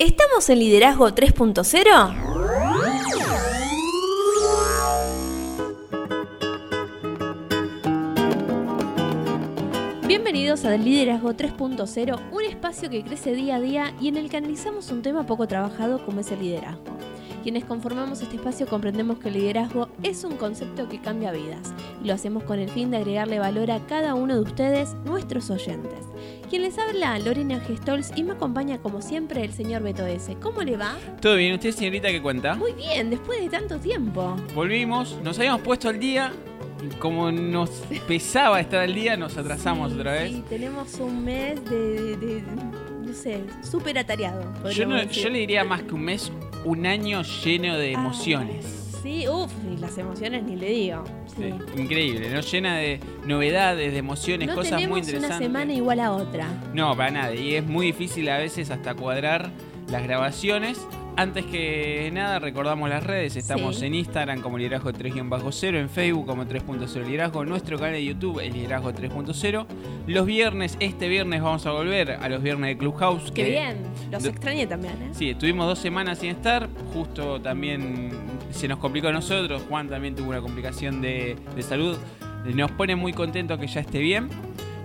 ¿Estamos en Liderazgo 3.0? Bienvenidos a Liderazgo 3.0, un espacio que crece día a día y en el que analizamos un tema poco trabajado como es el liderazgo. Quienes conformamos este espacio comprendemos que el liderazgo es un concepto que cambia vidas y lo hacemos con el fin de agregarle valor a cada uno de ustedes, nuestros oyentes. Quien les habla, Lorena Gestols, y me acompaña como siempre el señor Beto S. ¿Cómo le va? ¿Todo bien? ¿Usted, señorita, qué cuenta? Muy bien, después de tanto tiempo. Volvimos, nos habíamos puesto al día y como nos pesaba estar al día, nos atrasamos otra vez. Sí, tenemos un mes de, de- de- no sé, súper atareado. Yo, no- yo le diría más que un mes, un año lleno de Ah, emociones. Sí, uff, y las emociones ni le digo. Sí. Increíble, ¿no? Llena de novedades, de emociones, No cosas tenemos muy interesantes. una semana igual a otra. No, para nada. Y es muy difícil a veces hasta cuadrar las grabaciones. Antes que nada, recordamos las redes. Estamos Sí. en Instagram como Liderazgo 3-0, en Facebook como 3.0 Liderazgo, nuestro canal de YouTube, el Liderazgo 3.0. Los viernes, este viernes vamos a volver a los viernes de Clubhouse. Qué que- bien, los extrañé también, ¿eh? Sí, estuvimos dos semanas sin estar. Justo también se nos complicó a nosotros. Juan también tuvo una complicación de, de salud. Nos pone muy contentos que ya esté bien.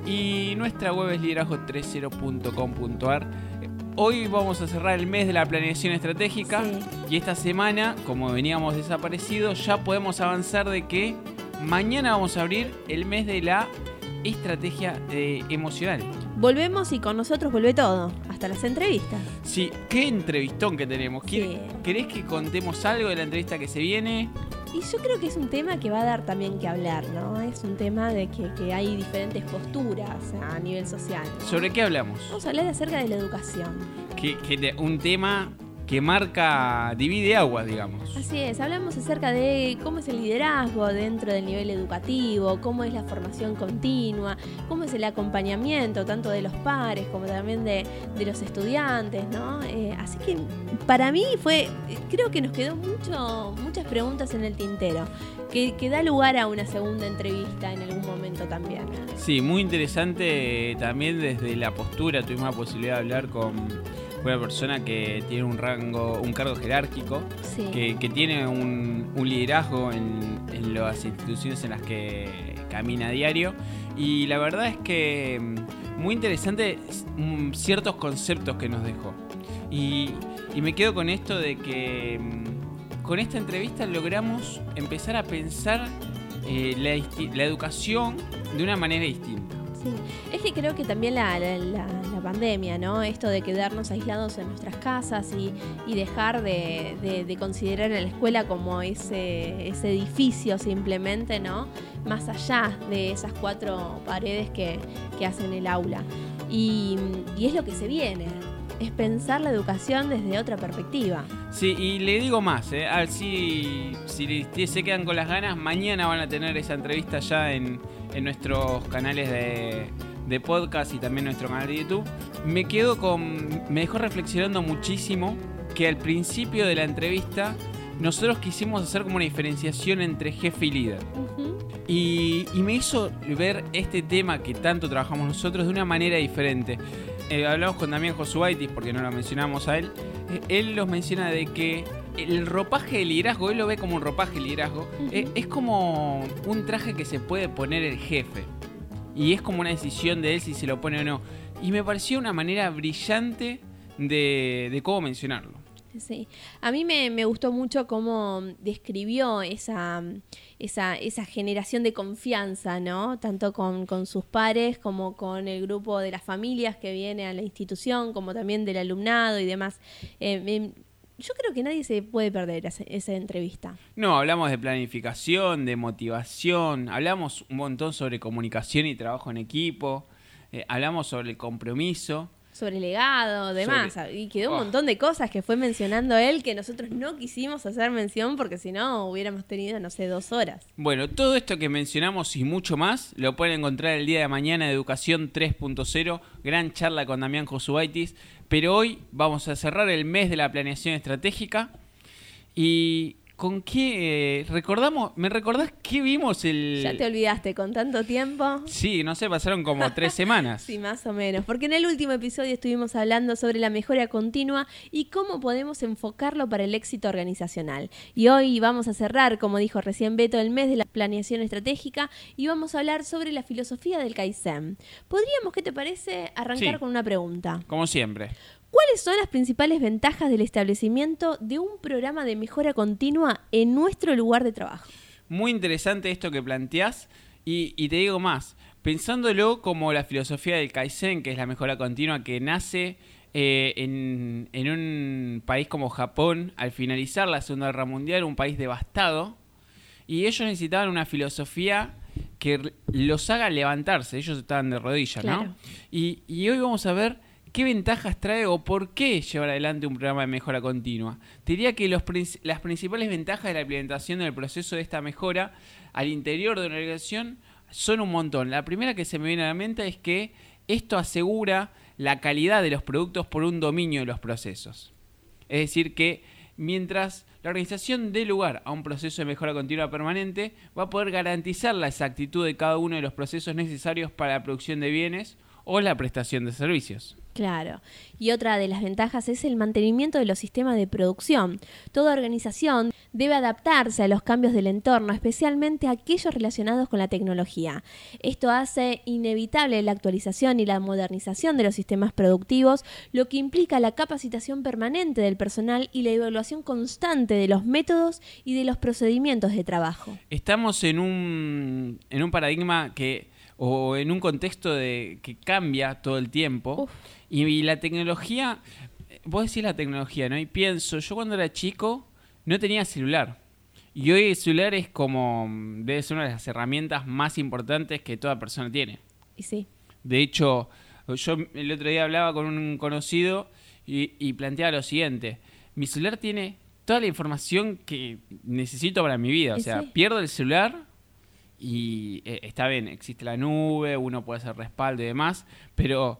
Y nuestra web es liderazgo30.com.ar. Hoy vamos a cerrar el mes de la planeación estratégica. Sí. Y esta semana, como veníamos desaparecidos, ya podemos avanzar de que mañana vamos a abrir el mes de la estrategia eh, emocional. Volvemos y con nosotros vuelve todo, las entrevistas. Sí, qué entrevistón que tenemos. ¿Qué- Sí. ¿Querés que contemos algo de la entrevista que se viene? Y yo creo que es un tema que va a dar también que hablar, ¿no? Es un tema de que, que hay diferentes posturas a nivel social. ¿no? ¿Sobre qué hablamos? Vamos a hablar acerca de la educación. Que, que un tema que marca, divide aguas, digamos. Así es, hablamos acerca de cómo es el liderazgo dentro del nivel educativo, cómo es la formación continua, cómo es el acompañamiento tanto de los pares como también de, de los estudiantes, ¿no? Eh, así que para mí fue, creo que nos quedó mucho, muchas preguntas en el tintero, que, que da lugar a una segunda entrevista en algún momento también. Sí, muy interesante eh, también desde la postura. Tuvimos la posibilidad de hablar con una persona que tiene un rango, un cargo jerárquico, Sí. que, que tiene un, un liderazgo en, en las instituciones en las que camina a diario. Y la verdad es que mm, muy interesante mm, ciertos conceptos que nos dejó. Y, y me quedo con esto de que mm, con esta entrevista logramos empezar a pensar eh, la, la educación de una manera distinta. Sí, creo que también la, la- pandemia, ¿no? Esto de quedarnos aislados en nuestras casas y, y dejar de, de- de considerar a la escuela como ese, ese edificio simplemente, ¿no? Más allá de esas cuatro paredes que, que hacen el aula. Y, y es lo que se viene, es pensar la educación desde otra perspectiva. Sí, y le digo más, ¿eh? A ver si, si se quedan con las ganas, mañana van a tener esa entrevista ya en, en nuestros canales de, de podcast y también nuestro canal de YouTube. Me quedo con. Me dejó reflexionando muchísimo que al principio de la entrevista nosotros quisimos hacer como una diferenciación entre jefe y líder. Y, y me hizo ver este tema que tanto trabajamos nosotros de una manera diferente. Eh, hablamos con Damián Josuaitis, porque no lo mencionamos a él. Eh, él nos menciona de que el ropaje de liderazgo, él lo ve como un ropaje de liderazgo, eh, es como un traje que se puede poner el jefe. Y es como una decisión de él si se lo pone o no. Y me pareció una manera brillante de, de cómo mencionarlo. Sí, a mí me, me gustó mucho cómo describió esa, esa, esa generación de confianza, ¿no? Tanto con, con sus pares como con el grupo de las familias que viene a la institución, como también del alumnado y demás. Eh, yo creo que nadie se puede perder esa, esa entrevista. No, hablamos de planificación, de motivación, hablamos un montón sobre comunicación y trabajo en equipo, eh, hablamos sobre el compromiso. Sobre legado, demás. Sobre- Y quedó un Oh. montón de cosas que fue mencionando él que nosotros no quisimos hacer mención porque si no hubiéramos tenido, no sé, dos horas. Bueno, todo esto que mencionamos y mucho más lo pueden encontrar el día de mañana de Educación 3.0, gran charla con Damián Josuaitis, pero hoy vamos a cerrar el mes de la planeación estratégica y ¿con qué eh, recordamos? ¿Me recordás qué vimos el Ya te olvidaste con tanto tiempo. Sí, no sé, pasaron como tres semanas. Sí, más o menos. Porque en el último episodio estuvimos hablando sobre la mejora continua y cómo podemos enfocarlo para el éxito organizacional. Y hoy vamos a cerrar, como dijo recién Beto, el mes de la planeación estratégica y vamos a hablar sobre la filosofía del Kaizen. Podríamos, ¿qué te parece, arrancar Sí. con una pregunta? Como siempre. ¿Cuáles son las principales ventajas del establecimiento de un programa de mejora continua en nuestro lugar de trabajo? Muy interesante esto que planteás. Y, y te digo más, pensándolo como la filosofía del Kaizen, que es la mejora continua que nace eh, en, en un país como Japón al finalizar la Segunda Guerra Mundial, un país devastado, y ellos necesitaban una filosofía que los haga levantarse, ellos estaban de rodillas, Claro. ¿no? Y, y hoy vamos a ver qué ventajas trae o por qué llevar adelante un programa de mejora continua. Te diría que las principales ventajas de la implementación del proceso de esta mejora al interior de una organización son un montón. La primera que se me viene a la mente es que esto asegura la calidad de los productos por un dominio de los procesos. Es decir, que mientras la organización dé lugar a un proceso de mejora continua permanente, va a poder garantizar la exactitud de cada uno de los procesos necesarios para la producción de bienes o la prestación de servicios. Claro. Y otra de las ventajas es el mantenimiento de los sistemas de producción. Toda organización debe adaptarse a los cambios del entorno, especialmente aquellos relacionados con la tecnología. Esto hace inevitable la actualización y la modernización de los sistemas productivos, lo que implica la capacitación permanente del personal y la evaluación constante de los métodos y de los procedimientos de trabajo. Estamos en un, en un paradigma que, o en un contexto de, que cambia todo el tiempo. Uf. Y, y la tecnología, vos decís la tecnología, ¿no? Y pienso, yo cuando era chico no tenía celular. Y hoy el celular es como, debe ser una de las herramientas más importantes que toda persona tiene. Y sí, De hecho, yo el otro día hablaba con un conocido y, y planteaba lo siguiente. Mi celular tiene toda la información que necesito para mi vida. O sea, sí. pierdo el celular y eh, está bien, existe la nube, uno puede hacer respaldo y demás, pero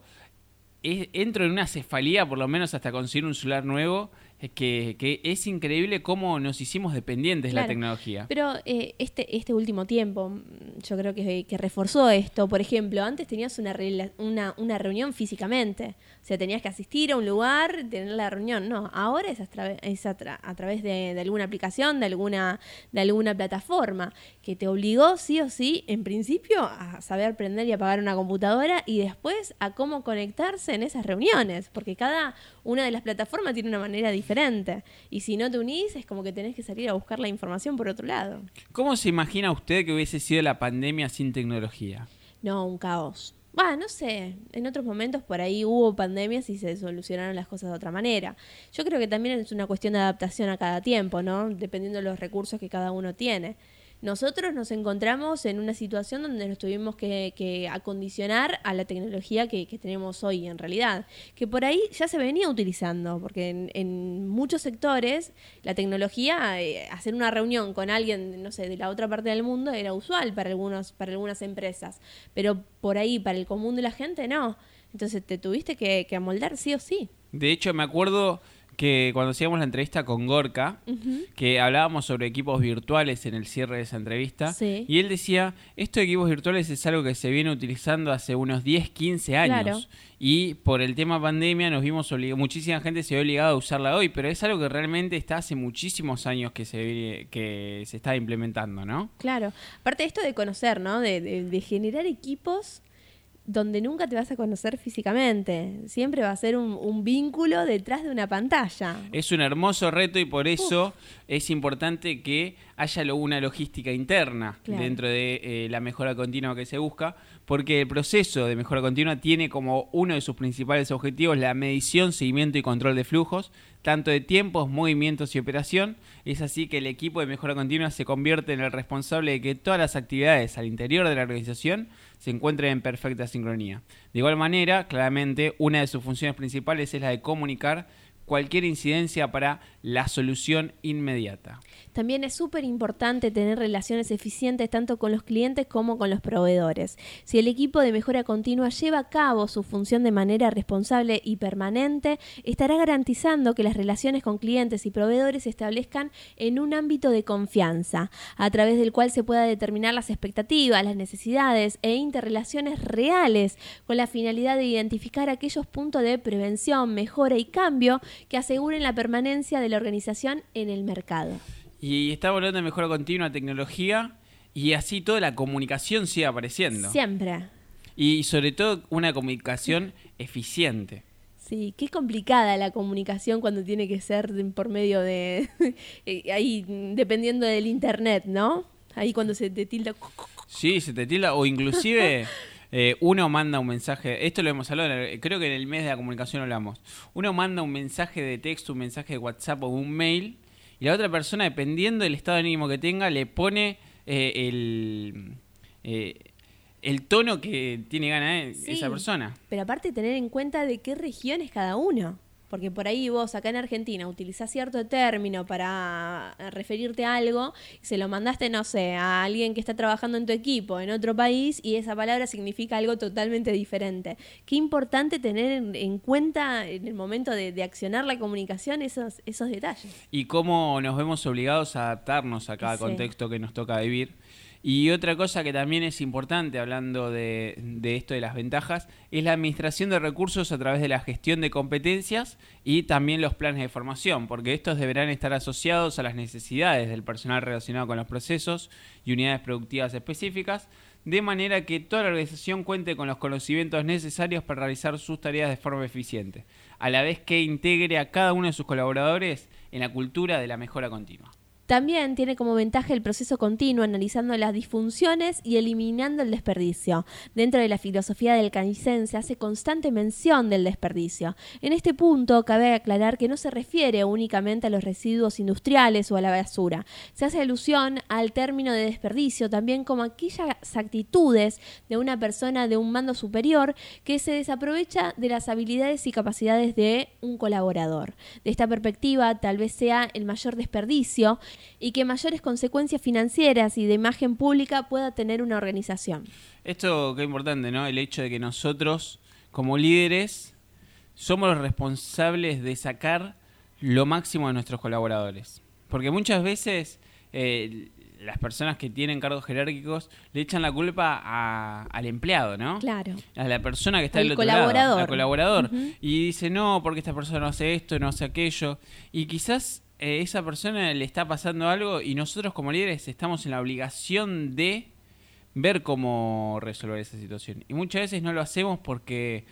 entro en una cefalía, por lo menos hasta conseguir un celular nuevo, que, que es increíble cómo nos hicimos dependientes de la tecnología. Pero eh, este, este último tiempo, mm, yo creo que, que reforzó esto. Por ejemplo, antes tenías una, una, una reunión físicamente. O sea, tenías que asistir a un lugar, tener la reunión. No, ahora es a, tra- es a, tra- a través de, de alguna aplicación, de alguna, de alguna plataforma, que te obligó sí o sí, en principio, a saber prender y apagar una computadora y después a cómo conectarse en esas reuniones. Porque cada una de las plataformas tiene una manera diferente. Y si no te unís, es como que tenés que salir a buscar la información por otro lado. ¿Cómo se imagina usted que hubiese sido la pandemia sin tecnología? No, un caos. Va, no sé. En otros momentos por ahí hubo pandemias y se solucionaron las cosas de otra manera. Yo creo que también es una cuestión de adaptación a cada tiempo, ¿no? Dependiendo de los recursos que cada uno tiene. Nosotros nos encontramos en una situación donde nos tuvimos que, acondicionar a la tecnología que, tenemos hoy en realidad, que por ahí ya se venía utilizando, porque en, muchos sectores la tecnología, eh, hacer una reunión con alguien, no sé, de la otra parte del mundo era usual para, algunos, para algunas empresas, pero por ahí, para el común de la gente, no. Entonces te tuviste que amoldar sí o sí. De hecho, me acuerdo que cuando hacíamos la entrevista con Gorka, que hablábamos sobre equipos virtuales en el cierre de esa entrevista, Sí. y él decía, esto de equipos virtuales es algo que se viene utilizando hace unos 10, 15 años. Claro. Y por el tema pandemia nos vimos obligados, muchísima gente se ve obligada a usarla hoy, pero es algo que realmente está hace muchísimos años que se, viene- que se está implementando, ¿no? Claro. Aparte de esto de conocer, ¿no? De, de- de generar equipos donde nunca te vas a conocer físicamente. Siempre va a ser un, un vínculo detrás de una pantalla. Es un hermoso reto y por eso es importante que haya lo- una logística interna Claro. dentro de eh, la mejora continua que se busca, porque el proceso de mejora continua tiene como uno de sus principales objetivos la medición, seguimiento y control de flujos, tanto de tiempos, movimientos y operación. Es así que el equipo de mejora continua se convierte en el responsable de que todas las actividades al interior de la organización se encuentren en perfecta sincronía. De igual manera, claramente, una de sus funciones principales es la de comunicar cualquier incidencia para la solución inmediata. También es súper importante tener relaciones eficientes tanto con los clientes como con los proveedores. Si el equipo de mejora continua lleva a cabo su función de manera responsable y permanente, estará garantizando que las relaciones con clientes y proveedores se establezcan en un ámbito de confianza, a través del cual se pueda determinar las expectativas, las necesidades e interrelaciones reales con la finalidad de identificar aquellos puntos de prevención, mejora y cambio que aseguren la permanencia de la organización en el mercado. Y estamos hablando de mejora continua, tecnología, y así toda la comunicación sigue apareciendo. Siempre. Y sobre todo una comunicación eficiente. Sí, qué complicada la comunicación cuando tiene que ser por medio de... Eh, ahí, dependiendo del internet, ¿no? Ahí cuando se te tilda... Sí, se te tilda, o inclusive... Eh, uno manda un mensaje, esto lo hemos hablado, creo que en el mes de la comunicación hablamos. Uno manda un mensaje de texto, un mensaje de WhatsApp o un mail y la otra persona, dependiendo del estado de ánimo que tenga, le pone eh, el, eh, el tono que tiene ganas esa persona. Pero aparte tener en cuenta de qué región es cada uno. Porque por ahí vos acá en Argentina utilizás cierto término para referirte a algo y se lo mandaste, no sé, a alguien que está trabajando en tu equipo en otro país y esa palabra significa algo totalmente diferente. Qué importante tener en cuenta en el momento de, accionar la comunicación esos, esos detalles. Y cómo nos vemos obligados a adaptarnos a cada contexto que nos toca vivir y otra cosa que también es importante, hablando de, esto de las ventajas, es la administración de recursos a través de la gestión de competencias y también los planes de formación, porque estos deberán estar asociados a las necesidades del personal relacionado con los procesos y unidades productivas específicas, de manera que toda la organización cuente con los conocimientos necesarios para realizar sus tareas de forma eficiente, a la vez que integre a cada uno de sus colaboradores en la cultura de la mejora continua. También tiene como ventaja el proceso continuo, analizando las disfunciones y eliminando el desperdicio. Dentro de la filosofía del Kaizen se hace constante mención del desperdicio. En este punto cabe aclarar que no se refiere únicamente a los residuos industriales o a la basura. Se hace alusión al término de desperdicio también como aquellas actitudes de una persona de un mando superior que se desaprovecha de las habilidades y capacidades de un colaborador. De esta perspectiva, tal vez sea el mayor desperdicio y que mayores consecuencias financieras y de imagen pública pueda tener una organización. Esto qué importante, ¿no? El hecho de que nosotros, como líderes, somos los responsables de sacar lo máximo de nuestros colaboradores. Porque muchas veces eh, las personas que tienen cargos jerárquicos le echan la culpa al empleado, ¿no? Claro. A la persona que está del otro lado, al colaborador. Y dice, no, porque esta persona no hace esto, no hace aquello. Y quizás eh, esa persona le está pasando algo y nosotros como líderes estamos en la obligación de ver cómo resolver esa situación. Y muchas veces no lo hacemos porque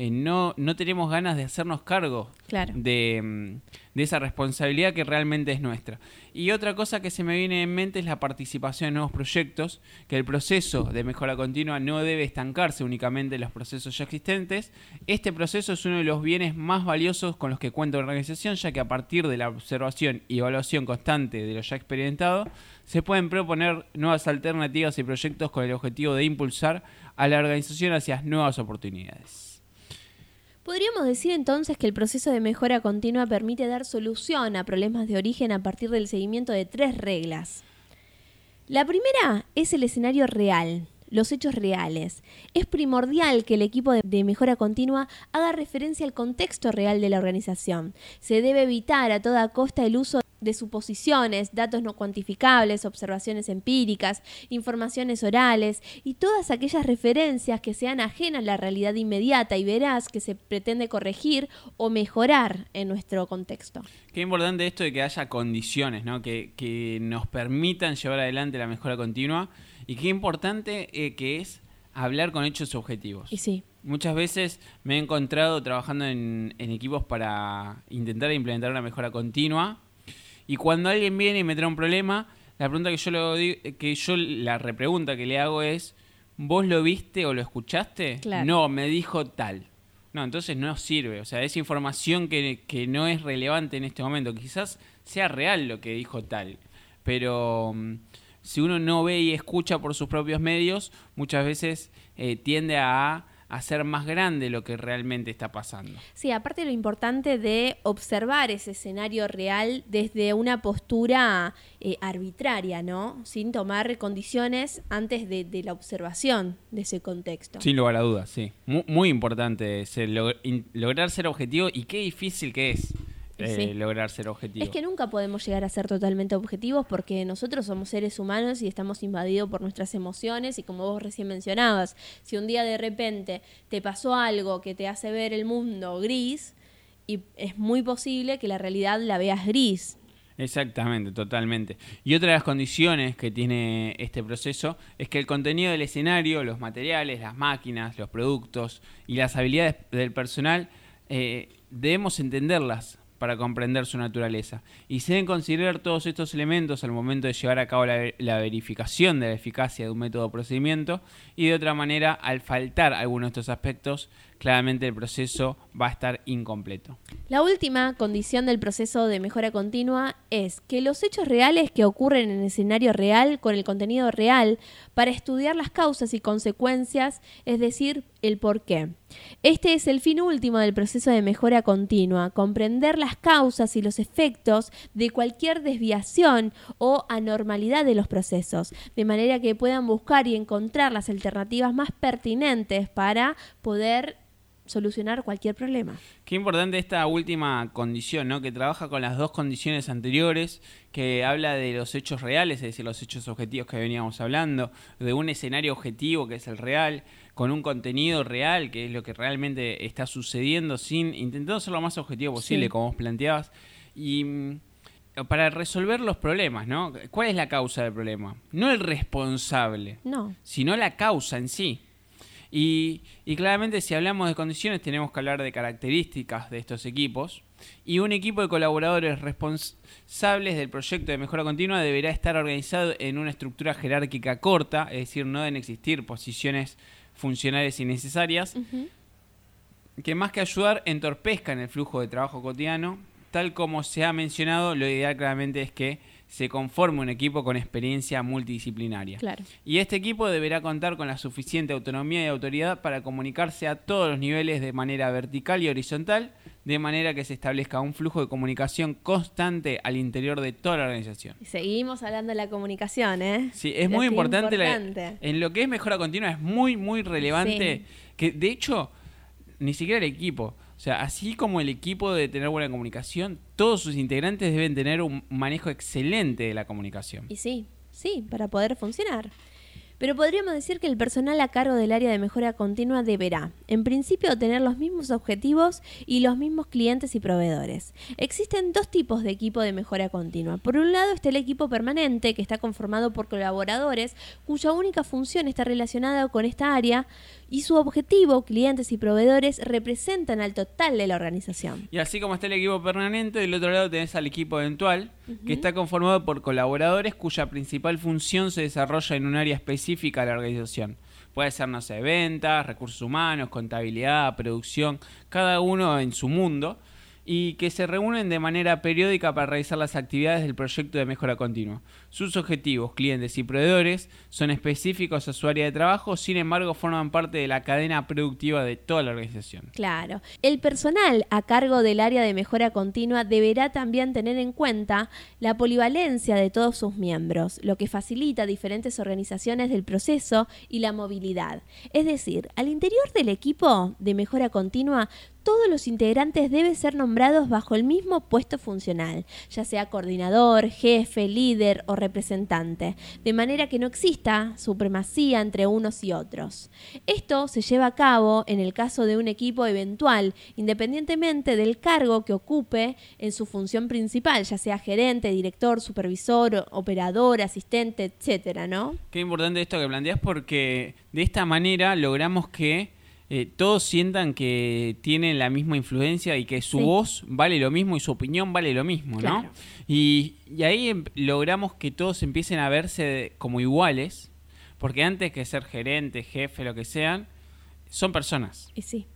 eh, no, no tenemos ganas de hacernos cargo de, mm, de, esa responsabilidad que realmente es nuestra. Y otra cosa que se me viene en mente es la participación en nuevos proyectos, que el proceso de mejora continua no debe estancarse únicamente en los procesos ya existentes. Este proceso es uno de los bienes más valiosos con los que cuenta una organización, ya que a partir de la observación y evaluación constante de lo ya experimentado, se pueden proponer nuevas alternativas y proyectos con el objetivo de impulsar a la organización hacia nuevas oportunidades. Podríamos decir entonces que el proceso de mejora continua permite dar solución a problemas de origen a partir del seguimiento de tres reglas. La primera es el escenario real, los hechos reales. Es primordial que el equipo de, mejora continua haga referencia al contexto real de la organización. Se debe evitar a toda costa el uso de suposiciones, datos no cuantificables, observaciones empíricas, informaciones orales y todas aquellas referencias que sean ajenas a la realidad inmediata y veraz que se pretende corregir o mejorar en nuestro contexto. Qué importante esto de que haya condiciones ¿no? que, nos permitan llevar adelante la mejora continua y qué importante eh, que es hablar con hechos objetivos. Y sí. Muchas veces me he encontrado trabajando en, en equipos para intentar implementar una mejora continua y cuando alguien viene y me trae un problema, la pregunta que yo, le que yo la repregunta que le hago es, ¿vos lo viste o lo escuchaste? No, me dijo tal. No, entonces no sirve. O sea, es información que, que no es relevante en este momento. Quizás sea real lo que dijo tal. Pero mm, si uno no ve y escucha por sus propios medios, muchas veces eh, tiende a hacer más grande lo que realmente está pasando. Sí, aparte lo importante de observar ese escenario real desde una postura eh, arbitraria, ¿no? Sin tomar condiciones antes de, la observación de ese contexto. Sin lugar a dudas, sí. Muy, importante lograr ser objetivo y qué difícil que es. Eh, lograr ser objetivo. Es que nunca podemos llegar a ser totalmente objetivos porque nosotros somos seres humanos y estamos invadidos por nuestras emociones y como vos recién mencionabas, si un día de repente te pasó algo que te hace ver el mundo gris, y es muy posible que la realidad la veas gris. Exactamente, totalmente. Y otra de las condiciones que tiene este proceso es que el contenido del escenario, los materiales, las máquinas, los productos y las habilidades del personal eh, debemos entenderlas para comprender su naturaleza. Y se deben considerar todos estos elementos al momento de llevar a cabo la, verificación de la eficacia de un método o procedimiento y de otra manera, al faltar algunos de estos aspectos, claramente el proceso va a estar incompleto. La última condición del proceso de mejora continua es que los hechos reales que ocurren en el escenario real con el contenido real para estudiar las causas y consecuencias, es decir, el por qué. Este es el fin último del proceso de mejora continua, comprender las causas y los efectos de cualquier desviación o anormalidad de los procesos, de manera que puedan buscar y encontrar las alternativas más pertinentes para poder solucionar cualquier problema. Qué importante esta última condición, ¿no? Que trabaja con las dos condiciones anteriores, que habla de los hechos reales, es decir, los hechos objetivos que veníamos hablando, de un escenario objetivo que es el real, con un contenido real, que es lo que realmente está sucediendo, sin intentando ser lo más objetivo posible, como vos planteabas, y mm, para resolver los problemas, ¿no? ¿Cuál es la causa del problema? No el responsable, no. sino la causa en sí. Y, claramente si hablamos de condiciones tenemos que hablar de características de estos equipos. Y un equipo de colaboradores responsables del proyecto de mejora continua deberá estar organizado en una estructura jerárquica corta, es decir, no deben existir posiciones funcionales innecesarias, que más que ayudar entorpezcan el flujo de trabajo cotidiano. Tal como se ha mencionado, lo ideal claramente es que se conforme un equipo con experiencia multidisciplinaria. Y este equipo deberá contar con la suficiente autonomía y autoridad para comunicarse a todos los niveles de manera vertical y horizontal, de manera que se establezca un flujo de comunicación constante al interior de toda la organización. seguimos hablando de la comunicación, ¿eh? Sí, es muy importante, en lo que es mejora continua es muy, muy relevante, que de hecho, ni siquiera el equipo, o sea, así como el equipo debe tener buena comunicación, todos sus integrantes deben tener un manejo excelente de la comunicación. Y sí, sí, para poder funcionar. Pero podríamos decir que el personal a cargo del área de mejora continua deberá, en principio, tener los mismos objetivos y los mismos clientes y proveedores. Existen dos tipos de equipo de mejora continua. Por un lado está el equipo permanente, que está conformado por colaboradores cuya única función está relacionada con esta área y su objetivo, clientes y proveedores, representan al total de la organización. Y así como está el equipo permanente, del otro lado tenés al equipo eventual, que está conformado por colaboradores cuya principal función se desarrolla en un área específica de la organización. Puede ser, no ventas, recursos humanos, contabilidad, producción, cada uno en su mundo y que se reúnen de manera periódica para realizar las actividades del proyecto de mejora continua. Sus objetivos, clientes y proveedores son específicos a su área de trabajo, sin embargo forman parte de la cadena productiva de toda la organización. Claro. El personal a cargo del área de mejora continua deberá también tener en cuenta la polivalencia de todos sus miembros, lo que facilita diferentes organizaciones del proceso y la movilidad. Es decir, al interior del equipo de mejora continua, todos los integrantes deben ser nombrados bajo el mismo puesto funcional, ya sea coordinador, jefe, líder o representante, de manera que no exista supremacía entre unos y otros. Esto se lleva a cabo en el caso de un equipo eventual, independientemente del cargo que ocupe en su función principal, ya sea gerente, director, supervisor, operador, asistente, etcétera, ¿no? Qué importante esto que planteas porque de esta manera logramos que eh, todos sientan que tienen la misma influencia y que su voz vale lo mismo y su opinión vale lo mismo, ¿no? Y, ahí em, logramos que todos empiecen a verse como iguales, porque antes que ser gerente, jefe, lo que sean, son personas. Y sí.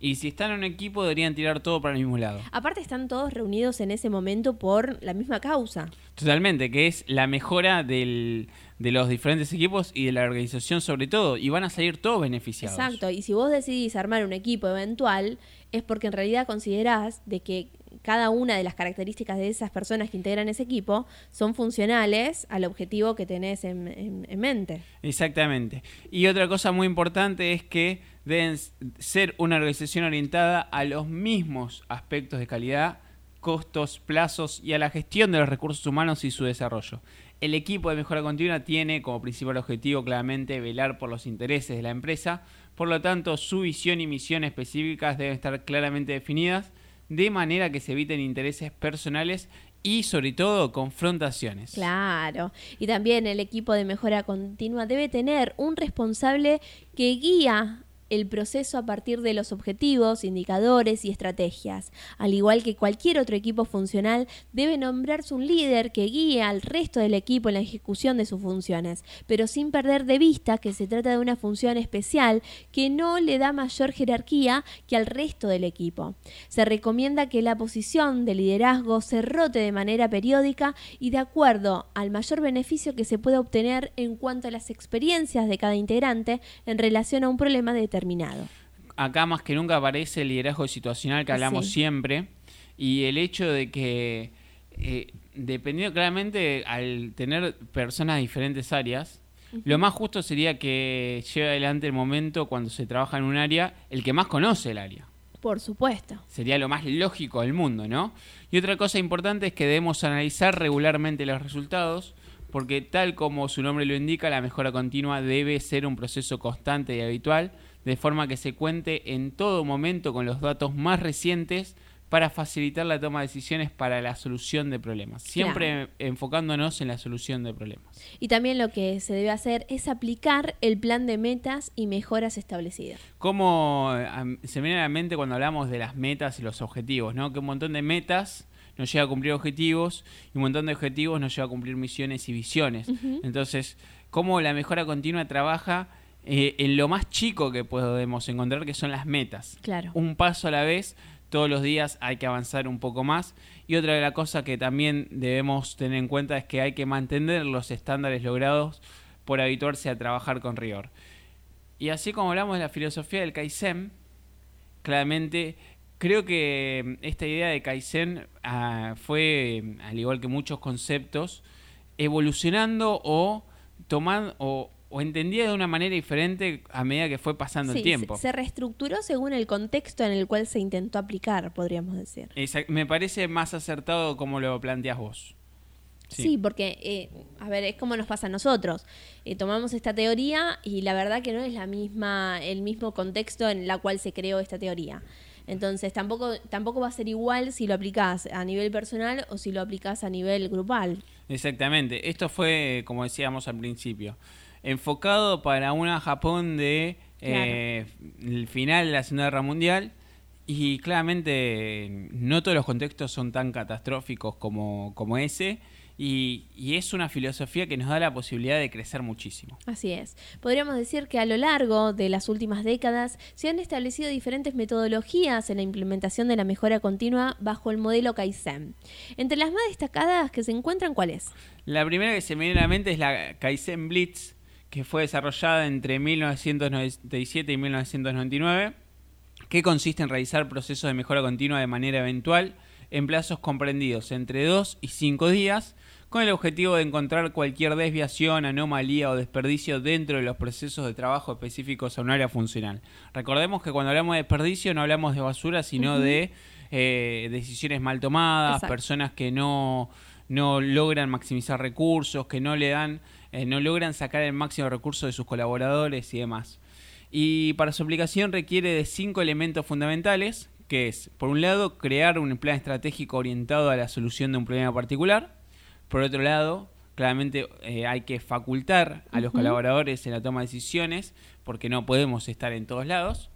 Y si están en un equipo, deberían tirar todo para el mismo lado. Aparte están todos reunidos en ese momento por la misma causa. Totalmente, que es la mejora del, de los diferentes equipos y de la organización sobre todo. Y van a salir todos beneficiados. Exacto, y si vos decidís armar un equipo eventual, es porque en realidad considerás de que cada una de las características de esas personas que integran ese equipo son funcionales al objetivo que tenés en, en mente. Exactamente. Y otra cosa muy importante es que deben ser una organización orientada a los mismos aspectos de calidad, costos, plazos y a la gestión de los recursos humanos y su desarrollo. El equipo de mejora continua tiene como principal objetivo claramente velar por los intereses de la empresa, por lo tanto su visión y misión específicas deben estar claramente definidas de manera que se eviten intereses personales y sobre todo confrontaciones. Claro, y también el equipo de mejora continua debe tener un responsable que guía el proceso a partir de los objetivos, indicadores y estrategias. Al igual que cualquier otro equipo funcional, debe nombrarse un líder que guíe al resto del equipo en la ejecución de sus funciones, pero sin perder de vista que se trata de una función especial que no le da mayor jerarquía que al resto del equipo. Se recomienda que la posición de liderazgo se rote de manera periódica y de acuerdo al mayor beneficio que se pueda obtener en cuanto a las experiencias de cada integrante en relación a un problema determinado. Acá más que nunca aparece el liderazgo situacional que hablamos siempre y el hecho de que, eh, dependiendo claramente, al tener personas de diferentes áreas, lo más justo sería que lleve adelante el momento cuando se trabaja en un área el que más conoce el área. Por supuesto. Sería lo más lógico del mundo, ¿no? Y otra cosa importante es que debemos analizar regularmente los resultados, porque tal como su nombre lo indica, la mejora continua debe ser un proceso constante y habitual de forma que se cuente en todo momento con los datos más recientes para facilitar la toma de decisiones para la solución de problemas, siempre enfocándonos en la solución de problemas. Y también lo que se debe hacer es aplicar el plan de metas y mejoras establecidas. Como se me viene a la mente cuando hablamos de las metas y los objetivos, ¿no? Que un montón de metas nos lleva a cumplir objetivos y un montón de objetivos nos lleva a cumplir misiones y visiones. Entonces, cómo la mejora continua trabaja eh, en lo más chico que podemos encontrar, que son las metas. Claro. Un paso a la vez, todos los días hay que avanzar un poco más. Y otra de las cosas que también debemos tener en cuenta es que hay que mantener los estándares logrados por habituarse a trabajar con rigor. Y así como hablamos de la filosofía del Kaizen, claramente creo que esta idea de Kaizen ah, fue, al igual que muchos conceptos, evolucionando o tomando o o entendía de una manera diferente a medida que fue pasando el tiempo. Se, reestructuró según el contexto en el cual se intentó aplicar, podríamos decir. me parece más acertado como lo planteas vos. Sí, porque, eh, a ver, es como nos pasa a nosotros. Eh, tomamos esta teoría y la verdad que no es la misma, el mismo contexto en la cual se creó esta teoría. Entonces, tampoco, tampoco va a ser igual si lo aplicás a nivel personal o si lo aplicás a nivel grupal. Exactamente. Esto fue, como decíamos al principio, enfocado para una Japón de eh, el final de la Segunda Guerra Mundial. Y claramente no todos los contextos son tan catastróficos como, como ese. Y, y, es una filosofía que nos da la posibilidad de crecer muchísimo. Así es. Podríamos decir que a lo largo de las últimas décadas se han establecido diferentes metodologías en la implementación de la mejora continua bajo el modelo Kaizen. Entre las más destacadas que se encuentran, ¿cuál es? La primera que se me viene a la mente es la Kaizen Blitz, que fue desarrollada entre 1997 y 1999, que consiste en realizar procesos de mejora continua de manera eventual en plazos comprendidos entre 2 y 5 días, con el objetivo de encontrar cualquier desviación, anomalía o desperdicio dentro de los procesos de trabajo específicos a un área funcional. Recordemos que cuando hablamos de desperdicio no hablamos de basura, sino de eh, decisiones mal tomadas, personas que no, no logran maximizar recursos, que no le dan eh, no logran sacar el máximo recurso de sus colaboradores y demás. Y para su aplicación requiere de cinco elementos fundamentales, que es, por un lado, crear un plan estratégico orientado a la solución de un problema particular. Por otro lado, claramente eh, hay que facultar a los colaboradores en la toma de decisiones, porque no podemos estar en todos lados.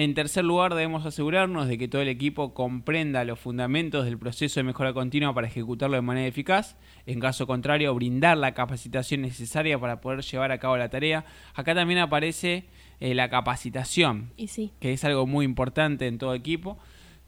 En tercer lugar, debemos asegurarnos de que todo el equipo comprenda los fundamentos del proceso de mejora continua para ejecutarlo de manera eficaz. En caso contrario, brindar la capacitación necesaria para poder llevar a cabo la tarea. Acá también aparece eh, la capacitación, Y sí. que es algo muy importante en todo equipo.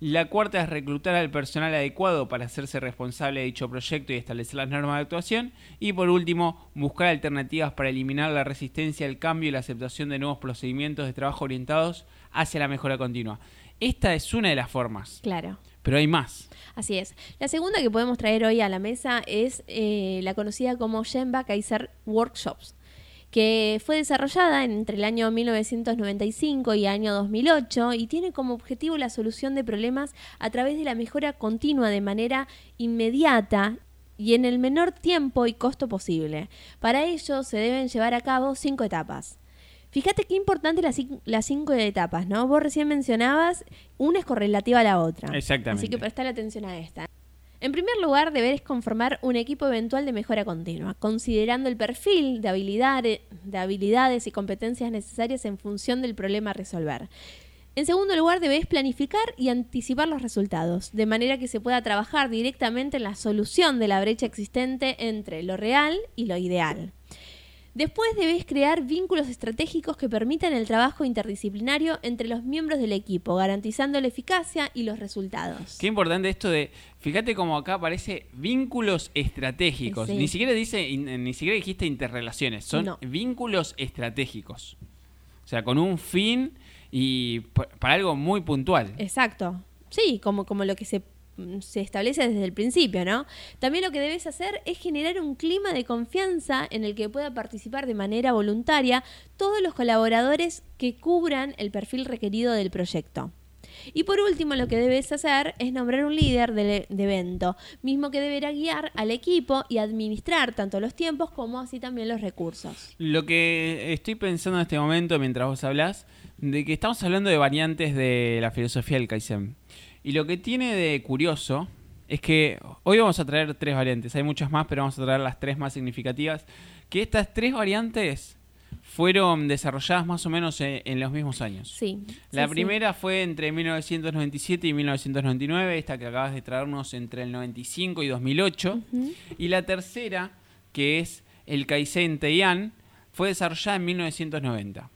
La cuarta es reclutar al personal adecuado para hacerse responsable de dicho proyecto y establecer las normas de actuación. Y por último, buscar alternativas para eliminar la resistencia al cambio y la aceptación de nuevos procedimientos de trabajo orientados hacia la mejora continua. Esta es una de las formas, Claro. pero hay más. Así es. La segunda que podemos traer hoy a la mesa es eh, la conocida como Shenba Kaiser Workshops, que fue desarrollada entre el año 1995 y año 2008 y tiene como objetivo la solución de problemas a través de la mejora continua de manera inmediata y en el menor tiempo y costo posible. Para ello se deben llevar a cabo cinco etapas. Fíjate qué importante las, las cinco etapas, ¿no? Vos recién mencionabas, una es correlativa a la otra. Exactamente. Así que prestale atención a esta. En primer lugar, deberes conformar un equipo eventual de mejora continua, considerando el perfil de, habilidades- de habilidades y competencias necesarias en función del problema a resolver. En segundo lugar, debes planificar y anticipar los resultados, de manera que se pueda trabajar directamente en la solución de la brecha existente entre lo real y lo ideal. Después debes crear vínculos estratégicos que permitan el trabajo interdisciplinario entre los miembros del equipo, garantizando la eficacia y los resultados. Qué importante esto de, fíjate como acá aparece vínculos estratégicos. Sí. Ni siquiera dice, in- ni siquiera dijiste interrelaciones, son No. vínculos estratégicos. O sea, con un fin y pa- para algo muy puntual. Exacto. Sí, como, como lo que se, se establece desde el principio, ¿no? También lo que debes hacer es generar un clima de confianza en el que pueda participar de manera voluntaria todos los colaboradores que cubran el perfil requerido del proyecto. Y por último, lo que debes hacer es nombrar un líder de evento, mismo que deberá guiar al equipo y administrar tanto los tiempos como así también los recursos. Lo que estoy pensando en este momento mientras vos hablás, de que estamos hablando de variantes de la filosofía del Kaizen. Y lo que tiene de curioso es que hoy vamos a traer tres variantes, hay muchas más, pero vamos a traer las tres más significativas, que estas tres variantes fueron desarrolladas más o menos en, en los mismos años. Sí. La sí, sí. primera fue entre 1997 y 1999, esta que acabas de traernos entre el 95 y 2008. Ujú. Y la tercera, que es el Kaizen Teian, fue desarrollada en 1990.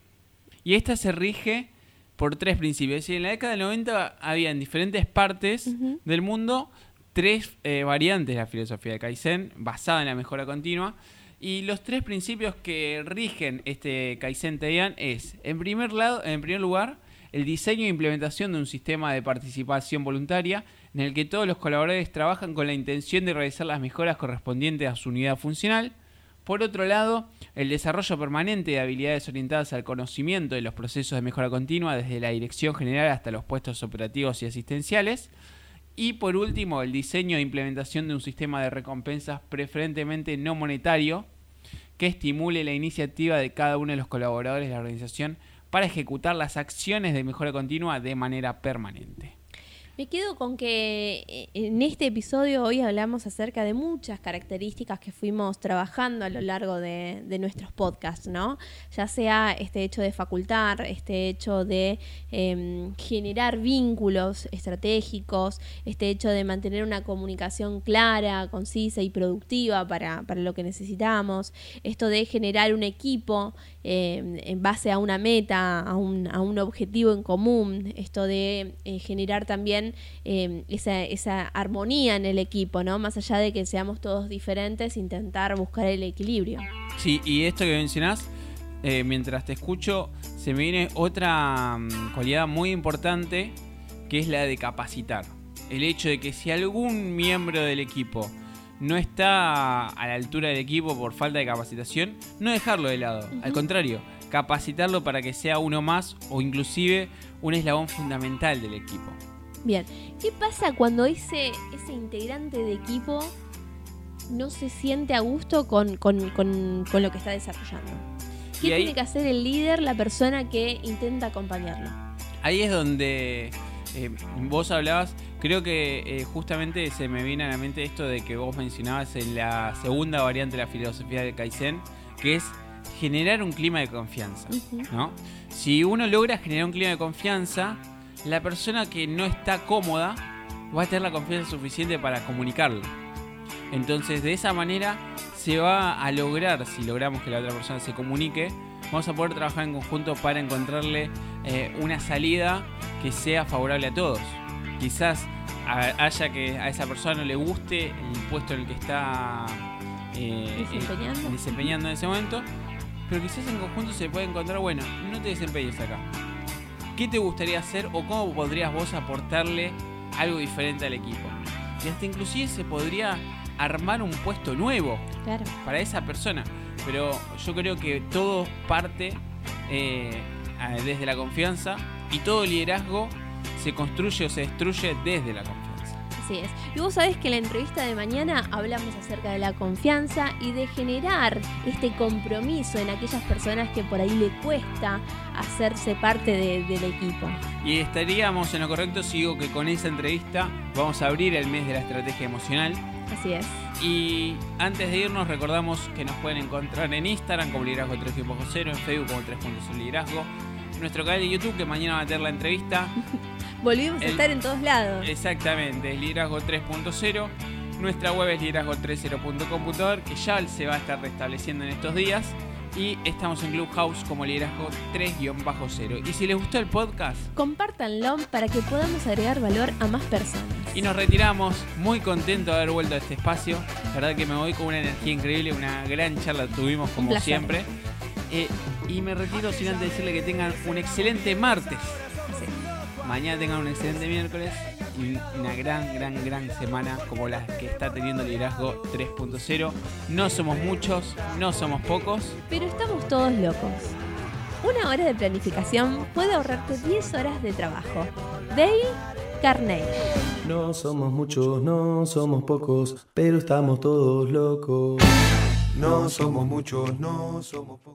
Y esta se rige por tres principios. Es decir, en la década del 90 había en diferentes partes del mundo tres eh, variantes de la filosofía de Kaizen basada en la mejora continua. Y los tres principios que rigen este Kaizen Teian es, en primer, lado, en primer lugar, el diseño e implementación de un sistema de participación voluntaria en el que todos los colaboradores trabajan con la intención de realizar las mejoras correspondientes a su unidad funcional. Por otro lado, el desarrollo permanente de habilidades orientadas al conocimiento de los procesos de mejora continua desde la dirección general hasta los puestos operativos y asistenciales. Y por último, el diseño e implementación de un sistema de recompensas preferentemente no monetario que estimule la iniciativa de cada uno de los colaboradores de la organización para ejecutar las acciones de mejora continua de manera permanente. Me quedo con que eh, en este episodio hoy hablamos acerca de muchas características que fuimos trabajando a lo largo de, nuestros podcasts, ¿no? Ya sea este hecho de facultar, este hecho de em, generar vínculos estratégicos, este hecho de mantener una comunicación clara, concisa y productiva para, para lo que necesitamos, esto de generar un equipo em, en base a una meta, a un, a un objetivo en común, esto de eh, generar también eh, esa, esa armonía en el equipo, ¿no? Más allá de que seamos todos diferentes, intentar buscar el equilibrio. Sí, y esto que mencionás, eh, mientras te escucho, se me viene otra mm, cualidad muy importante que es la de capacitar. El hecho de que si algún miembro del equipo no está a la altura del equipo por falta de capacitación, no dejarlo de lado. Al contrario, capacitarlo para que sea uno más o inclusive un eslabón fundamental del equipo. Bien, ¿qué pasa cuando ese, ese integrante de equipo no se siente a gusto con, con- con- con lo que está desarrollando? ¿Qué ahí- tiene que hacer el líder, la persona que intenta acompañarlo? Ahí es donde eh, vos hablabas, creo que eh, justamente se me viene a la mente esto de que vos mencionabas en la segunda variante de la filosofía del Kaizen, que es generar un clima de confianza. ¿no? Si uno logra generar un clima de confianza, la persona que no está cómoda va a tener la confianza suficiente para comunicarlo. Entonces, de esa manera se va a lograr, si logramos que la otra persona se comunique, vamos a poder trabajar en conjunto para encontrarle eh, una salida que sea favorable a todos. Quizás haya que a esa persona no le guste el puesto en el que está eh, desempeñando. desempeñando en ese momento, pero quizás en conjunto se puede encontrar, bueno, no te desempeñes acá. ¿Qué te gustaría hacer o cómo podrías vos aportarle algo diferente al equipo? Y hasta inclusive se podría armar un puesto nuevo para esa persona. Pero yo creo que todo parte eh, desde la confianza y todo liderazgo se construye o se destruye desde la confianza. Así es. Y vos sabés que en la entrevista de mañana hablamos acerca de la confianza y de generar este compromiso en aquellas personas que por ahí le cuesta hacerse parte del equipo. Y estaríamos en lo correcto si digo que con esa entrevista vamos a abrir el mes de la estrategia emocional. Así es. Y antes de irnos recordamos que nos pueden encontrar en Instagram como Liderazgo 3.0, en Facebook como 3.0 Liderazgo, nuestro canal de YouTube que mañana va a tener la entrevista. Volvimos a estar en todos lados. Exactamente, es Liderazgo 3.0. Nuestra web es liderazgo30.com.ar que ya se va a estar restableciendo en estos días. Y estamos en Clubhouse como liderazgo 3-0. Y si les gustó el podcast, compártanlo para que podamos agregar valor a más personas. Y nos retiramos, muy contento de haber vuelto a este espacio. La verdad que me voy con una energía increíble, una gran charla tuvimos como siempre. Eh, y me retiro sin antes decirle que tengan un excelente martes mañana tengan un excelente miércoles y una gran, gran, gran semana como la que está teniendo Liderazgo 3.0. No somos muchos, no somos pocos. Pero estamos todos locos. Una hora de planificación puede ahorrarte 10 horas de trabajo. Dale Carnegie. No somos muchos, no somos pocos, pero estamos todos locos. No somos muchos, no somos pocos.